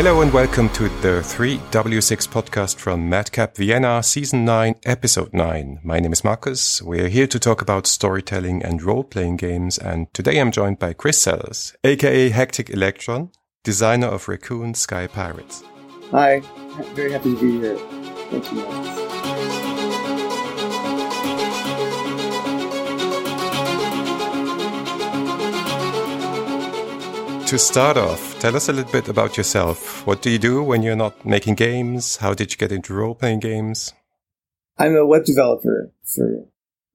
Hello and welcome to the 3W6 podcast from Madcap Vienna, Season 9, Episode 9. My name is Marcus. We're here to talk about storytelling and role-playing games, and today I'm joined by Chris Sellers, aka Hectic Electron, designer of Raccoon Sky Pirates. Hi, very happy to be here. Thank you. To start off, tell us a little bit about yourself. What do you do when you're not making games? How did you get into role playing games? I'm a web developer for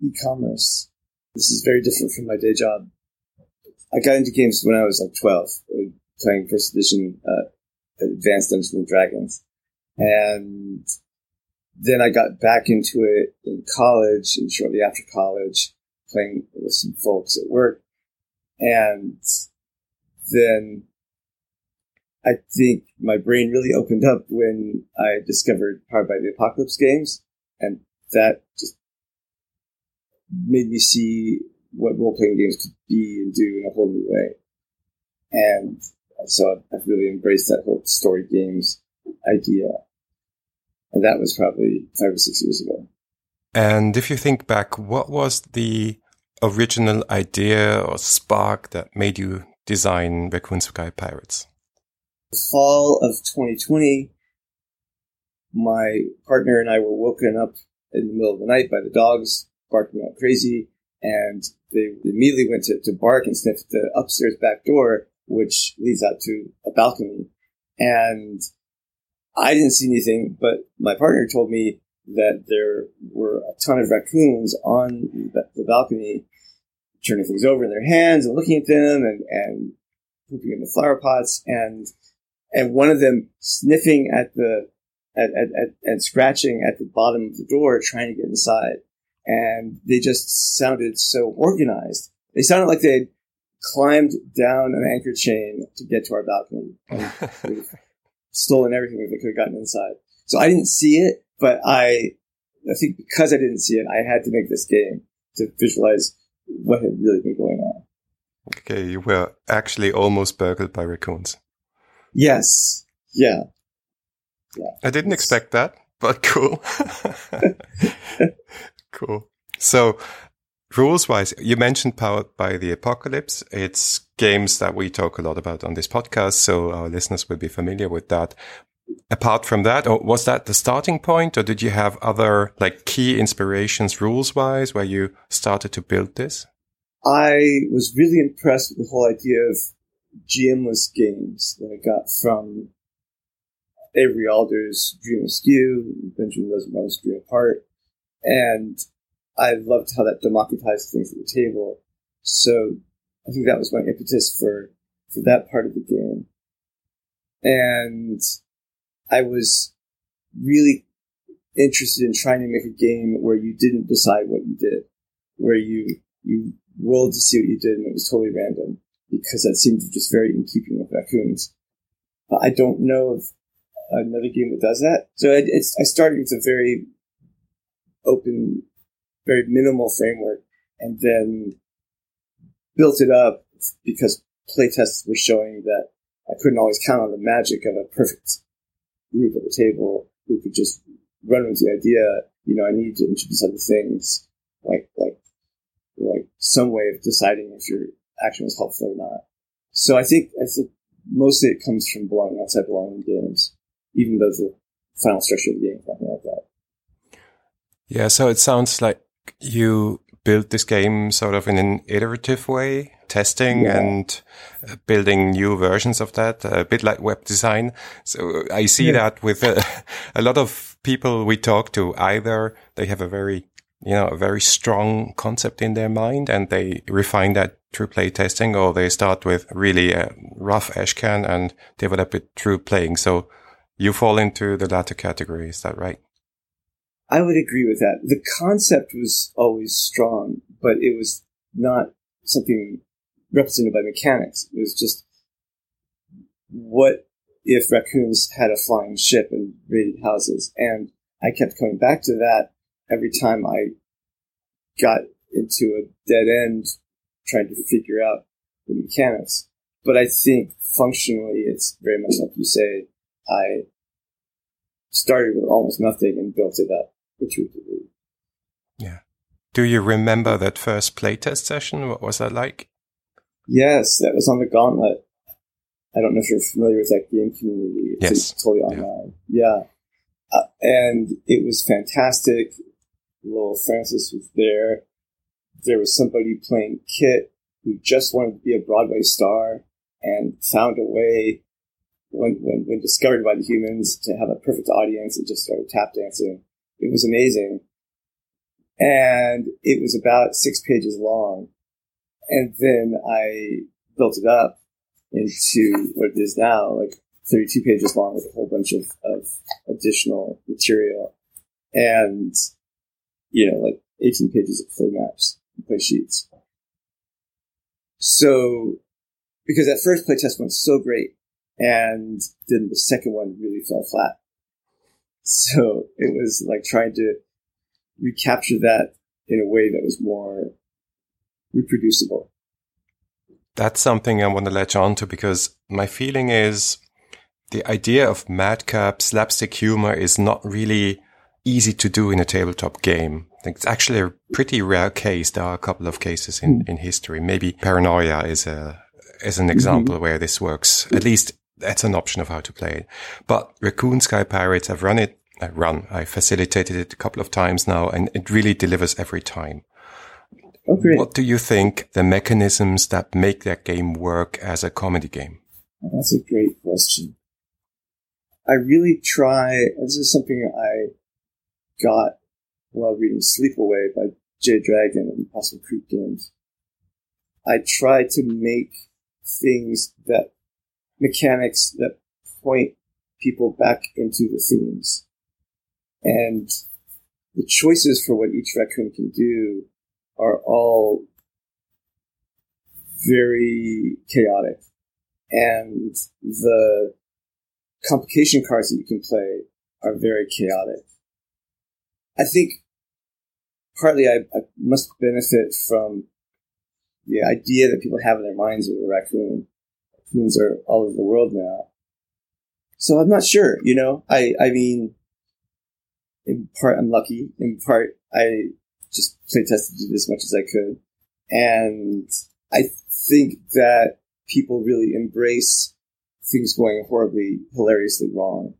e commerce. This is very different from my day job. I got into games when I was like 12, playing first edition uh, Advanced Dungeons and Dragons. And then I got back into it in college and shortly after college, playing with some folks at work. And then I think my brain really opened up when I discovered Powered by the Apocalypse games, and that just made me see what role playing games could be and do in a whole new way. And so I've really embraced that whole story games idea. And that was probably five or six years ago. And if you think back, what was the original idea or spark that made you design Raccoon Sky Pirates? Fall of 2020, my partner and I were woken up in the middle of the night by the dogs barking out crazy, and they immediately went to, to bark and sniff the upstairs back door, which leads out to a balcony. And I didn't see anything, but my partner told me that there were a ton of raccoons on the balcony turning things over in their hands and looking at them and, and pooping in the flower pots. And and one of them sniffing at the at, at, at, and scratching at the bottom of the door trying to get inside. And they just sounded so organized. They sounded like they'd climbed down an anchor chain to get to our balcony and stolen everything that they could have gotten inside. So i didn't see it but i i think because i didn't see it i had to make this game to visualize what had really been going on. Okay, you were actually almost burgled by raccoons. Yes. Yeah. Yeah. I didn't it's... expect that, but cool. cool. So, rules wise, you mentioned Powered by the Apocalypse. It's games that we talk a lot about on this podcast, so our listeners will be familiar with that. Apart from that, or was that the starting point, or did you have other like key inspirations rules wise where you started to build this? I was really impressed with the whole idea of GMless games that I got from Avery Alder's Dream Askew, Benjamin Rosenbaum's Dream Apart, and I loved how that democratized things at the table. So I think that was my impetus for for that part of the game. And I was really interested in trying to make a game where you didn't decide what you did, where you you rolled to see what you did and it was totally random because that seemed just very in keeping with raccoons. But I don't know of another game that does that. So I, I started with a very open, very minimal framework and then built it up because playtests were showing that I couldn't always count on the magic of a perfect group at the table who could just run with the idea. You know, I need to introduce other things like like like some way of deciding if your action was helpful or not. So I think I think mostly it comes from belonging outside belonging games, even though the final structure of the game is nothing like that. Yeah, so it sounds like you built this game sort of in an iterative way, testing yeah. and uh, building new versions of that, a bit like web design. So I see yeah. that with a, a lot of people we talk to, either they have a very you know, a very strong concept in their mind and they refine that through play testing or they start with really a rough ashcan and develop it through playing. So you fall into the latter category. Is that right? I would agree with that. The concept was always strong, but it was not something represented by mechanics. It was just what if raccoons had a flying ship and raided houses? And I kept coming back to that every time I got into a dead end trying to figure out the mechanics. but I think functionally, it's very much like you say. I started with almost nothing and built it up intuitively. Yeah. Do you remember that first playtest session? What was that like? Yes, that was on the Gauntlet. I don't know if you're familiar with that game community. It's yes. totally online. Yeah. yeah. Uh, and it was fantastic. Little Francis was there. There was somebody playing Kit who just wanted to be a Broadway star and found a way when, when, when discovered by the humans to have a perfect audience and just started tap dancing. It was amazing. And it was about six pages long. And then I built it up into what it is now, like 32 pages long with a whole bunch of, of additional material and, you know, like 18 pages of flow maps and play sheets. So, because that first playtest went so great, and then the second one really fell flat. So it was like trying to recapture that in a way that was more reproducible. That's something I want to latch on to because my feeling is the idea of madcap slapstick humor is not really easy to do in a tabletop game. It's actually a pretty rare case. There are a couple of cases in, mm. in history. Maybe paranoia is a, is an example mm-hmm. where this works. At least that's an option of how to play it. But Raccoon Sky Pirates, I've run it, I run, I facilitated it a couple of times now and it really delivers every time. Okay. What do you think the mechanisms that make that game work as a comedy game? That's a great question. I really try, this is something I got while reading Sleepaway by Jay Dragon and Possum Creek Games. I try to make things that mechanics that point people back into the themes. And the choices for what each raccoon can do are all very chaotic. And the complication cards that you can play are very chaotic. I think partly I, I must benefit from the idea that people have in their minds of a raccoon raccoons are all over the world now. So I'm not sure, you know, I, I mean, in part I'm lucky, in part I just play tested it as much as I could. And I think that people really embrace things going horribly, hilariously wrong.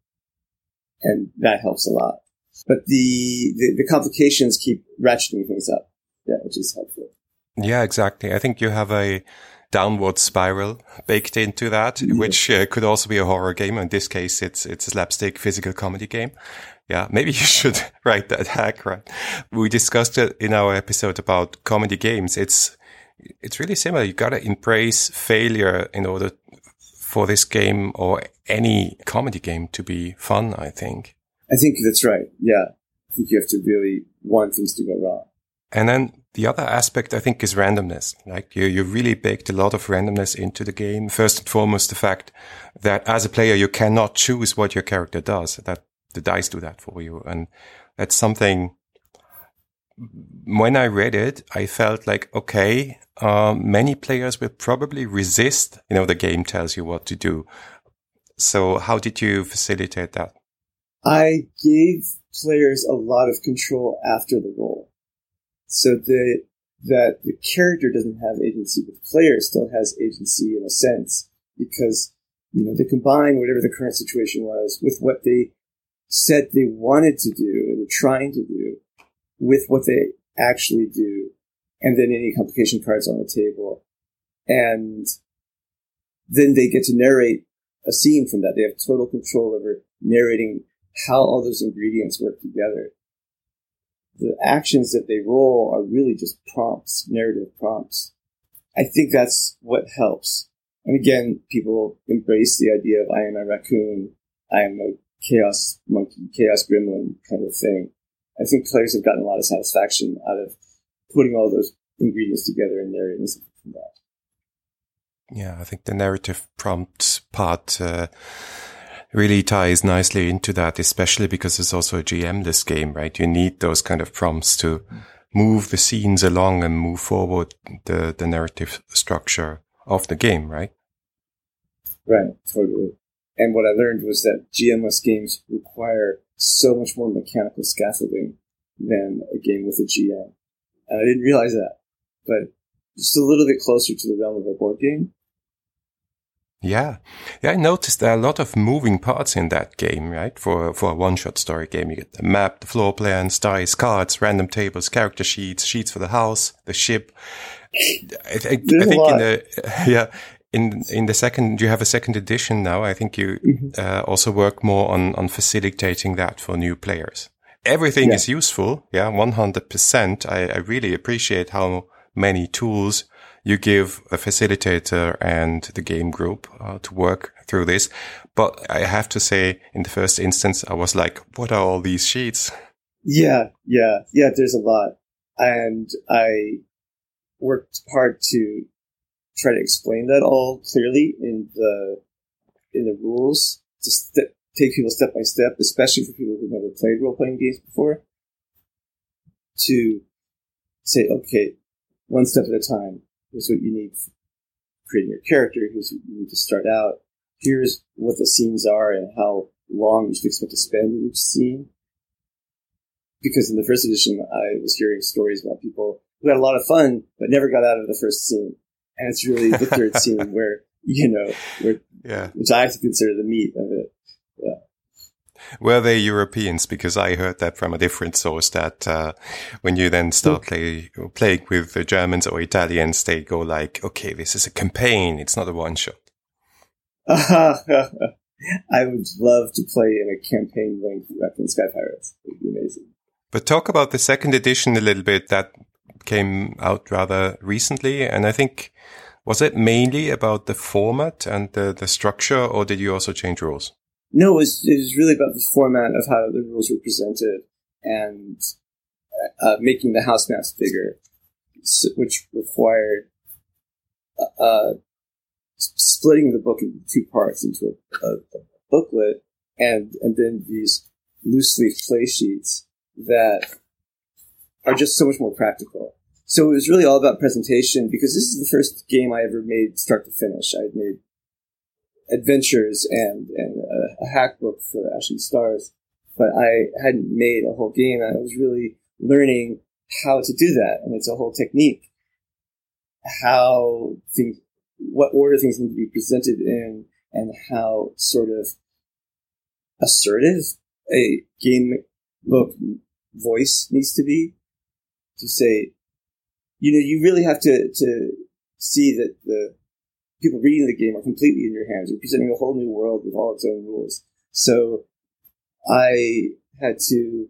And that helps a lot. But the, the, the complications keep ratcheting things up. Yeah, which is helpful. Yeah, exactly. I think you have a, downward spiral baked into that, mm-hmm. which uh, could also be a horror game. In this case, it's it's a slapstick physical comedy game. Yeah, maybe you should write that hack, right? We discussed it in our episode about comedy games. It's it's really similar. You gotta embrace failure in order for this game or any comedy game to be fun. I think. I think that's right. Yeah, I think you have to really want things to go wrong. And then the other aspect, I think, is randomness. Like you, you really baked a lot of randomness into the game. First and foremost, the fact that as a player, you cannot choose what your character does, that the dice do that for you. And that's something when I read it, I felt like, okay, uh, many players will probably resist, you know, the game tells you what to do. So how did you facilitate that? I gave players a lot of control after the roll so that that the character doesn't have agency, but the player still has agency in a sense because you know they combine whatever the current situation was with what they said they wanted to do and were trying to do with what they actually do, and then any complication cards on the table, and then they get to narrate a scene from that. They have total control over narrating how all those ingredients work together the actions that they roll are really just prompts, narrative prompts. I think that's what helps. And again, people embrace the idea of I am a raccoon, I am a chaos monkey, chaos gremlin kind of thing. I think players have gotten a lot of satisfaction out of putting all those ingredients together and narrating something from that. Yeah, I think the narrative prompt part uh, really ties nicely into that, especially because it's also a GM-less game, right? You need those kind of prompts to move the scenes along and move forward the, the narrative structure of the game, right? Right, totally. And what I learned was that GMless games require so much more mechanical scaffolding than a game with a GM. And I didn't realize that. But just a little bit closer to the realm of a board game. Yeah. Yeah, I noticed there are a lot of moving parts in that game, right? For, for a one-shot story game, you get the map, the floor plans, dice, cards, random tables, character sheets, sheets for the house, the ship. I, I, I think in the, yeah, in, in the second, you have a second edition now. I think you mm-hmm. uh, also work more on, on facilitating that for new players. Everything yeah. is useful. Yeah. 100%. I, I really appreciate how many tools you give a facilitator and the game group uh, to work through this. But I have to say, in the first instance, I was like, what are all these sheets? Yeah, yeah, yeah, there's a lot. And I worked hard to try to explain that all clearly in the, in the rules to st- take people step by step, especially for people who've never played role playing games before, to say, okay, one step at a time Here's what you need for creating your character. Here's what you need to start out. Here's what the scenes are and how long you should expect to spend in each scene. Because in the first edition, I was hearing stories about people who had a lot of fun, but never got out of the first scene. And it's really the third scene where, you know, where, yeah. which I have to consider the meat of it. Yeah. Were they Europeans? Because I heard that from a different source that uh, when you then start play, playing with the Germans or Italians, they go like, okay, this is a campaign. It's not a one shot. I would love to play in a campaign length Raccoon Sky Pirates. It would be amazing. But talk about the second edition a little bit. That came out rather recently. And I think, was it mainly about the format and the, the structure, or did you also change rules? No, it was, it was really about the format of how the rules were presented and uh, making the house maps bigger, which required uh, uh, splitting the book into two parts into a, a, a, booklet and and then these loose leaf play sheets that are just so much more practical. So it was really all about presentation because this is the first game I ever made start to finish. I had made adventures and, and a, a hack book for Ashen Stars, but I hadn't made a whole game. I was really learning how to do that, and it's a whole technique. How things, what order things need to be presented in, and how sort of assertive a game book voice needs to be to say, you know, you really have to to see that the people reading the game are completely in your hands. You're presenting a whole new world with all its own rules. So I had to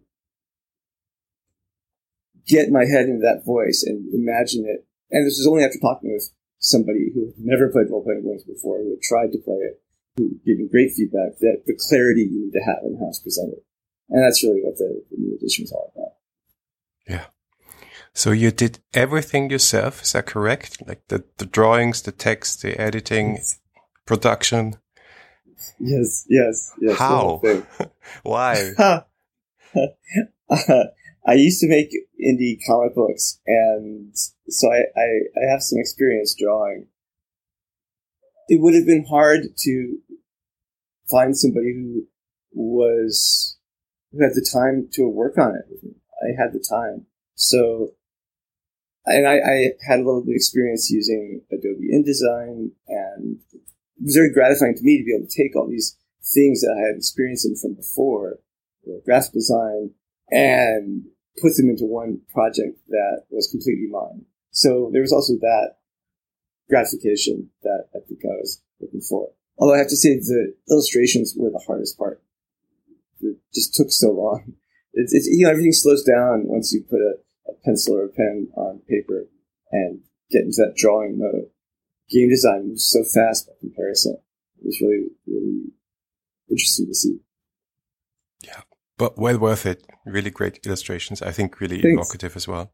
get my head into that voice and imagine it. And this was only after talking with somebody who had never played role playing games before, who had tried to play it, who gave me great feedback that the clarity you need to have in how it's presented. And that's really what the, the new edition is all about. Yeah. So you did everything yourself, is that correct? Like the, the drawings, the text, the editing, yes. production? Yes, yes, yes. How? Why? I used to make indie comic books, and so I, I, I have some experience drawing. It would have been hard to find somebody who was who had the time to work on it. I had the time, so and I, I, had a little bit of experience using Adobe InDesign, and it was very gratifying to me to be able to take all these things that I had experienced in from before, graphic design, and put them into one project that was completely mine. So there was also that gratification that I think I was looking for. Although I have to say the illustrations were the hardest part. It just took so long. It's, it's you know everything slows down once you put a pencil or a pen on paper and get into that drawing mode. Game design moves so fast by comparison. It was really, really interesting to see. Yeah, but well worth it. Really great illustrations. I think really Thanks. evocative as well.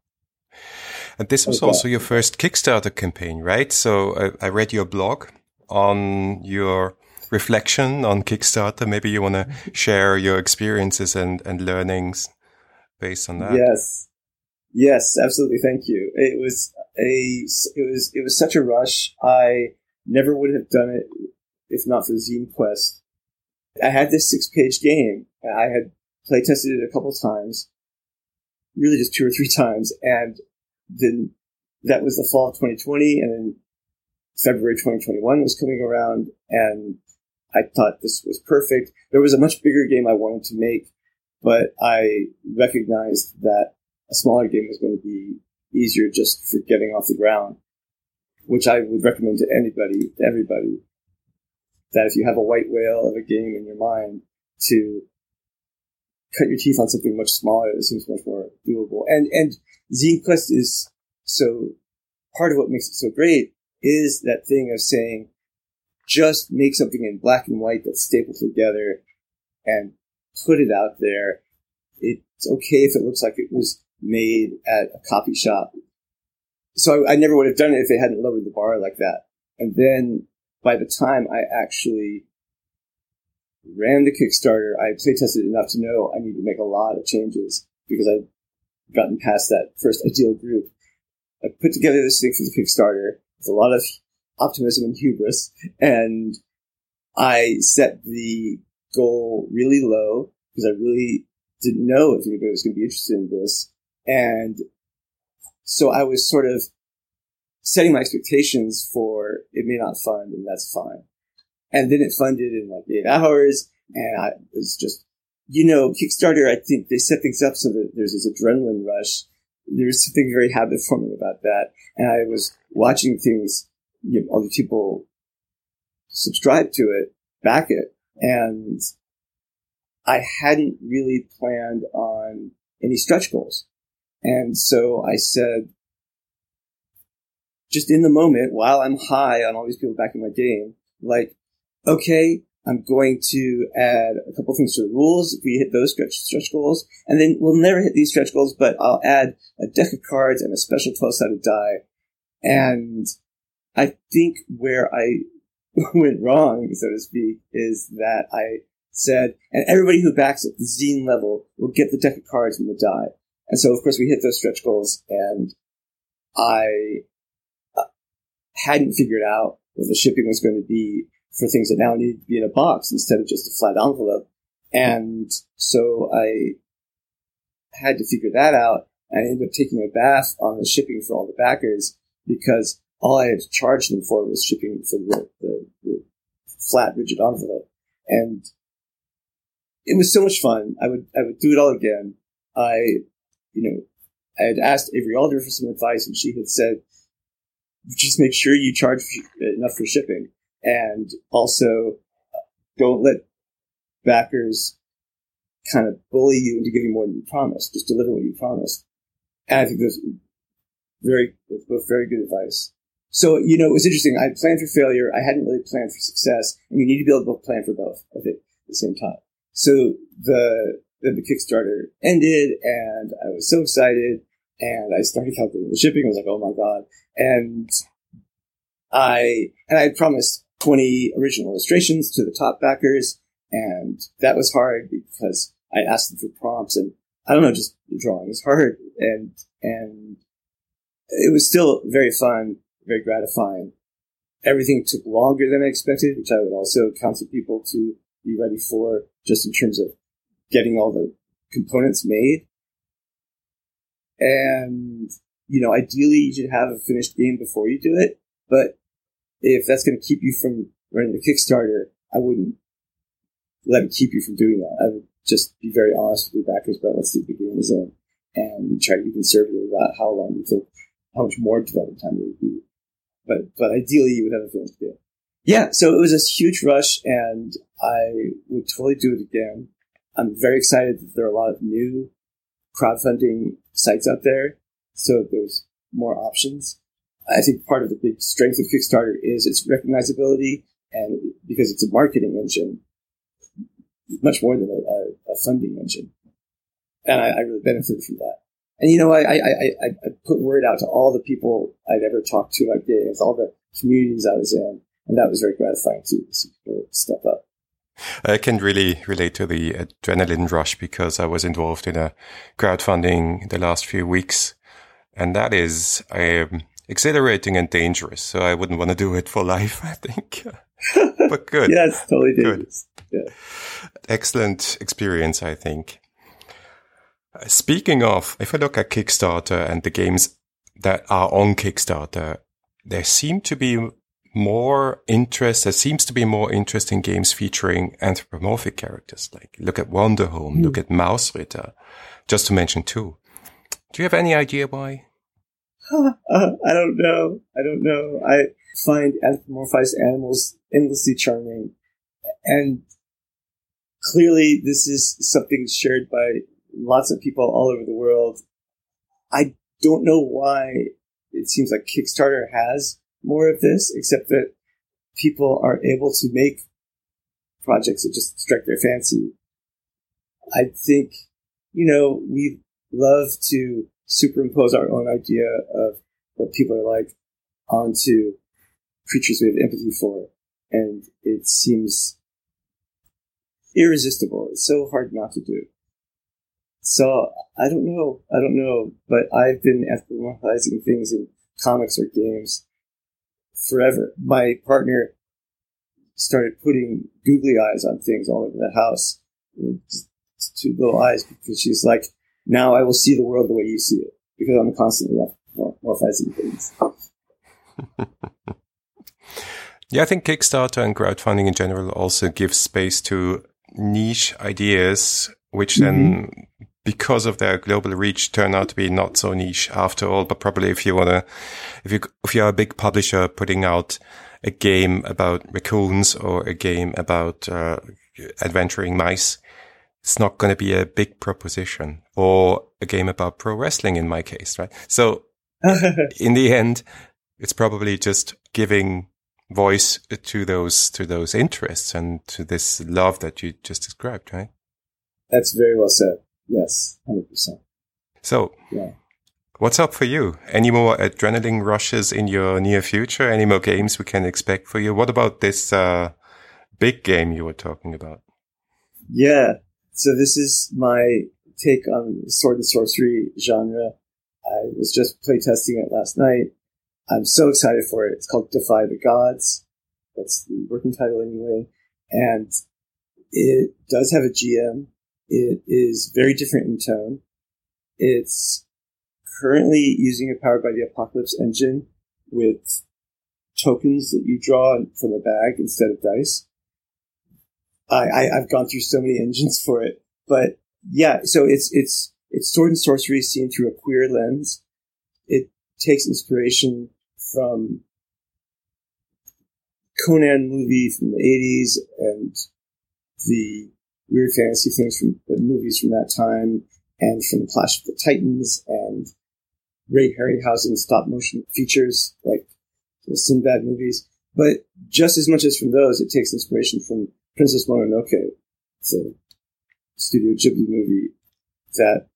And this was okay. also your first Kickstarter campaign, right? So I, I read your blog on your reflection on Kickstarter. Maybe you want to share your experiences and, and learnings based on that. Yes. Yes, absolutely. Thank you. It was a it was it was such a rush. I never would have done it if not for Zine Quest. I had this six page game. I had play tested it a couple times, really just two or three times. And then that was the fall of 2020. And then February 2021 was coming around and I thought this was perfect. There was a much bigger game I wanted to make, but I recognized that a smaller game is going to be easier just for getting off the ground, which I would recommend to anybody, to everybody, that if you have a white whale of a game in your mind, to cut your teeth on something much smaller that seems much more doable. And and Zine Quest is so part of what makes it so great is that thing of saying just make something in black and white that's stapled together and put it out there. It's okay if it looks like it was made at a coffee shop. So I, I never would have done it if they hadn't lowered the bar like that. And then by the time I actually ran the Kickstarter, I playtested enough to know I need to make a lot of changes because I'd gotten past that first ideal group. I put together this thing for the Kickstarter with a lot of optimism and hubris, and I set the goal really low because I really didn't know if anybody was going to be interested in this. And so I was sort of setting my expectations for it may not fund, and that's fine. And then it funded in like eight hours, and I was just, you know, Kickstarter. I think they set things up so that there's this adrenaline rush. There's something very habit forming about that, and I was watching things you know, other people subscribe to it, back it, and I hadn't really planned on any stretch goals. And so I said, just in the moment, while I'm high on all these people backing my game, like, okay, I'm going to add a couple things to the rules if we hit those stretch, stretch goals. And then we'll never hit these stretch goals, but I'll add a deck of cards and a special 12 sided die. And I think where I went wrong, so to speak, is that I said, and everybody who backs at the zine level will get the deck of cards and the die. And so, of course, we hit those stretch goals, and I uh, hadn't figured out what the shipping was going to be for things that now need to be in a box instead of just a flat envelope. And so I had to figure that out. I ended up taking a bath on the shipping for all the backers because all I had to charge them for was shipping for the, the, the flat rigid envelope. And it was so much fun. I would, I would do it all again. I, you know, I had asked Avery Alder for some advice and she had said, just make sure you charge enough for shipping and also uh, don't let backers kind of bully you into giving more than you promised. Just deliver what you promised. And I think those very, both very good advice. So, you know, it was interesting. I planned for failure. I hadn't really planned for success. And you need to be able to plan for both of it at the same time. So the, the, the Kickstarter ended and I was so excited and I started calculating the shipping. I was like, oh my God. And I, and I promised 20 original illustrations to the top backers. And that was hard because I asked them for prompts and I don't know, just drawing is hard. And, and it was still very fun very gratifying. Everything took longer than I expected, which I would also counsel people to be ready for, just in terms of getting all the components made. And, you know, ideally you should have a finished game before you do it, but if that's going to keep you from running the Kickstarter, I wouldn't let it keep you from doing that. I would just be very honest with your backers about what state the game is in and try to be conservative about how long you think, how much more development time it would be but but ideally you would have a finished game. Yeah, so it was a huge rush, and I would totally do it again. I'm very excited that there are a lot of new crowdfunding sites out there, so there's more options. I think part of the big strength of Kickstarter is its recognizability, and because it's a marketing engine, much more than a, a funding engine. And I, I really benefited from that. And you know, I, I, I, I put word out to all the people I'd ever talked to about games, all the communities I was in, and that was very gratifying too, to see people step up. I can really relate to the adrenaline rush because I was involved in a crowdfunding the last few weeks, and that is um, exhilarating and dangerous. So I wouldn't want to do it for life. I think but good. yeah, it's totally dangerous. Good. Yeah. Excellent experience, I think. Uh, speaking of, if I look at Kickstarter and the games that are on Kickstarter, there seem to be more interest. There seems to be more interest in games featuring anthropomorphic characters. Like look at Wanderhome, mm. look at Mausritter, just to mention two. Do you have any idea why? Uh, I don't know. I don't know. I find anthropomorphized animals endlessly charming. And clearly this is something shared by lots of people all over the world. I don't know why it seems like Kickstarter has more of this, except that people are able to make projects that just strike their fancy. I think, you know, we love to superimpose our own idea of what people are like onto creatures we have empathy for. And it seems irresistible. It's so hard not to do. So I don't know. I don't know. But I've been anthropomorphizing things in comics or games forever. My partner started putting googly eyes on things all over the house. Two little eyes because she's like, now I will see the world the way you see it because I'm constantly morphizing things. yeah, I think Kickstarter and crowdfunding in general also gives space to niche ideas, which mm-hmm. then, because of their global reach, turn out to be not so niche after all. But probably if you want to, if you, if you're a big publisher putting out a game about raccoons or a game about, uh, adventuring mice, it's not going to be a big proposition or a game about pro wrestling in my case, right? So in the end, it's probably just giving voice to those, to those interests and to this love that you just described, right? That's very well said. Yes, 100%. So, yeah. What's up for you? Any more adrenaline rushes in your near future? Any more games we can expect for you? What about this uh, big game you were talking about? Yeah, so this is my take on sword and sorcery genre. I was just playtesting it last night. I'm so excited for it. It's called Defy the Gods. That's the working title anyway. And it does have a GM. It is very different in tone. It's currently using a powered by the Apocalypse engine with tokens that you draw from a bag instead of dice. I, I have gone through so many engines for it, but yeah. So it's it's it's sword and sorcery seen through a queer lens. It takes inspiration from Conan movie from the eighties and the weird fantasy things from the movies from that time, and from the Clash of the Titans and Ray Harryhausen stop motion features like the Sinbad movies. But just as much as from those, it takes inspiration from Princess Mononoke. A Studio Ghibli movie that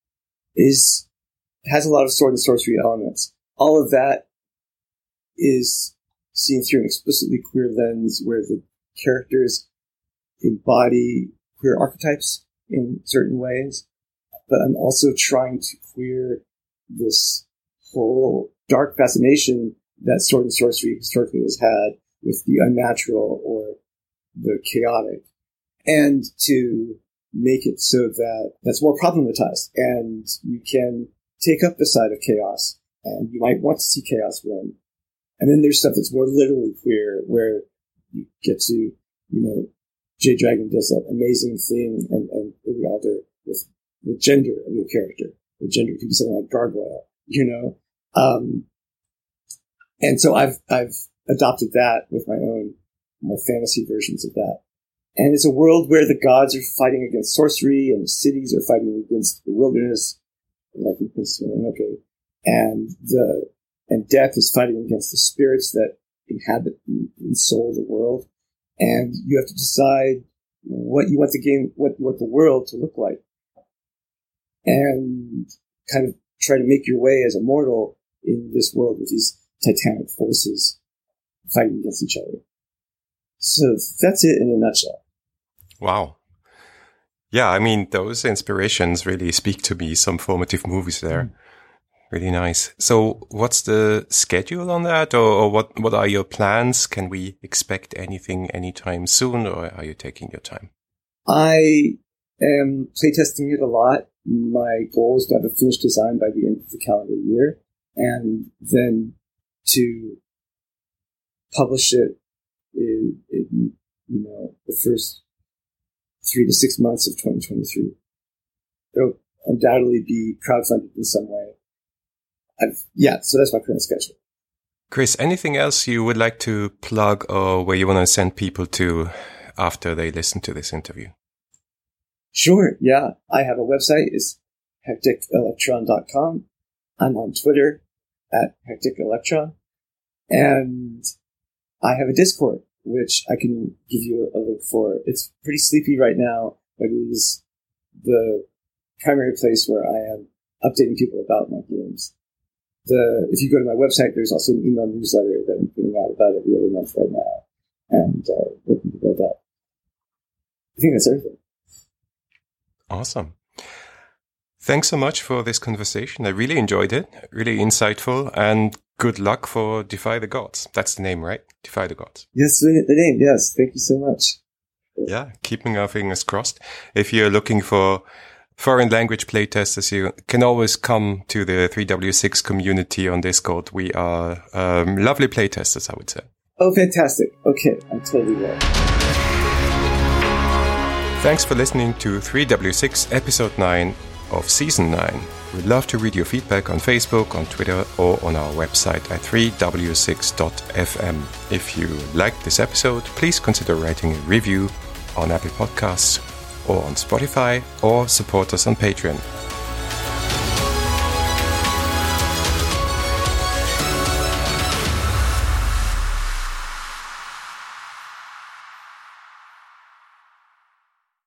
is has a lot of sword and sorcery elements. All of that is seen through an explicitly queer lens where the characters embody queer archetypes in certain ways. But I'm also trying to queer this whole dark fascination that sword and sorcery historically has had with the unnatural or the chaotic, and to make it so that that's more problematized and you can take up the side of chaos and you might want to see chaos win. And then there's stuff that's more literally queer where you get to, you know, Jay Dragon does that amazing thing and, and Avery Alder with the gender of your character. The gender can be something like gargoyle, you know? Um, and so I've, I've adopted that with my own more fantasy versions of that. And it's a world where the gods are fighting against sorcery and the cities are fighting against the wilderness, like in. And the, and death is fighting against the spirits that inhabit and soul the world. And you have to decide what you want the game, what, what the world to look like. And kind of try to make your way as a mortal in this world with these titanic forces fighting against each other. So that's it in a nutshell. Wow. Yeah, I mean, those inspirations really speak to me. Some formative movies there. Hmm. Really nice. So what's the schedule on that or, or, what, what are your plans? Can we expect anything anytime soon or are you taking your time? I am playtesting it a lot. My goal is to have a finished design by the end of the calendar year and then to publish it in, in you know, the first three to six months of 2023. It'll undoubtedly be crowdfunded in some way. I've, yeah, so that's my current schedule. Chris, anything else you would like to plug or where you want to send people to after they listen to this interview? Sure. Yeah. I have a website. It's hecticelectron.com. I'm on Twitter at hecticelectron and I have a Discord, which I can give you a link for. It's pretty sleepy right now, but it is the primary place where I am updating people about my games. The, if you go to my website, there's also an email newsletter that I'm putting out about every other month right now and uh, looking to build up. I think that's everything. Awesome. Thanks so much for this conversation. I really enjoyed it. Really insightful and good luck for Defy the Gods. That's the name, right? Defy the Gods. Yes, the name. Yes. Thank you so much. Yeah. Keeping our fingers crossed. If you're looking for foreign language playtesters, you can always come to the 3W6 community on Discord. We are um, lovely playtesters, I would say. Oh, fantastic. Okay. I'm totally there. Thanks for listening to 3W6 episode 9 of season 9. We'd love to read your feedback on Facebook, on Twitter, or on our website at 3w6.fm. If you liked this episode, please consider writing a review on Apple Podcasts or on Spotify or support us on Patreon.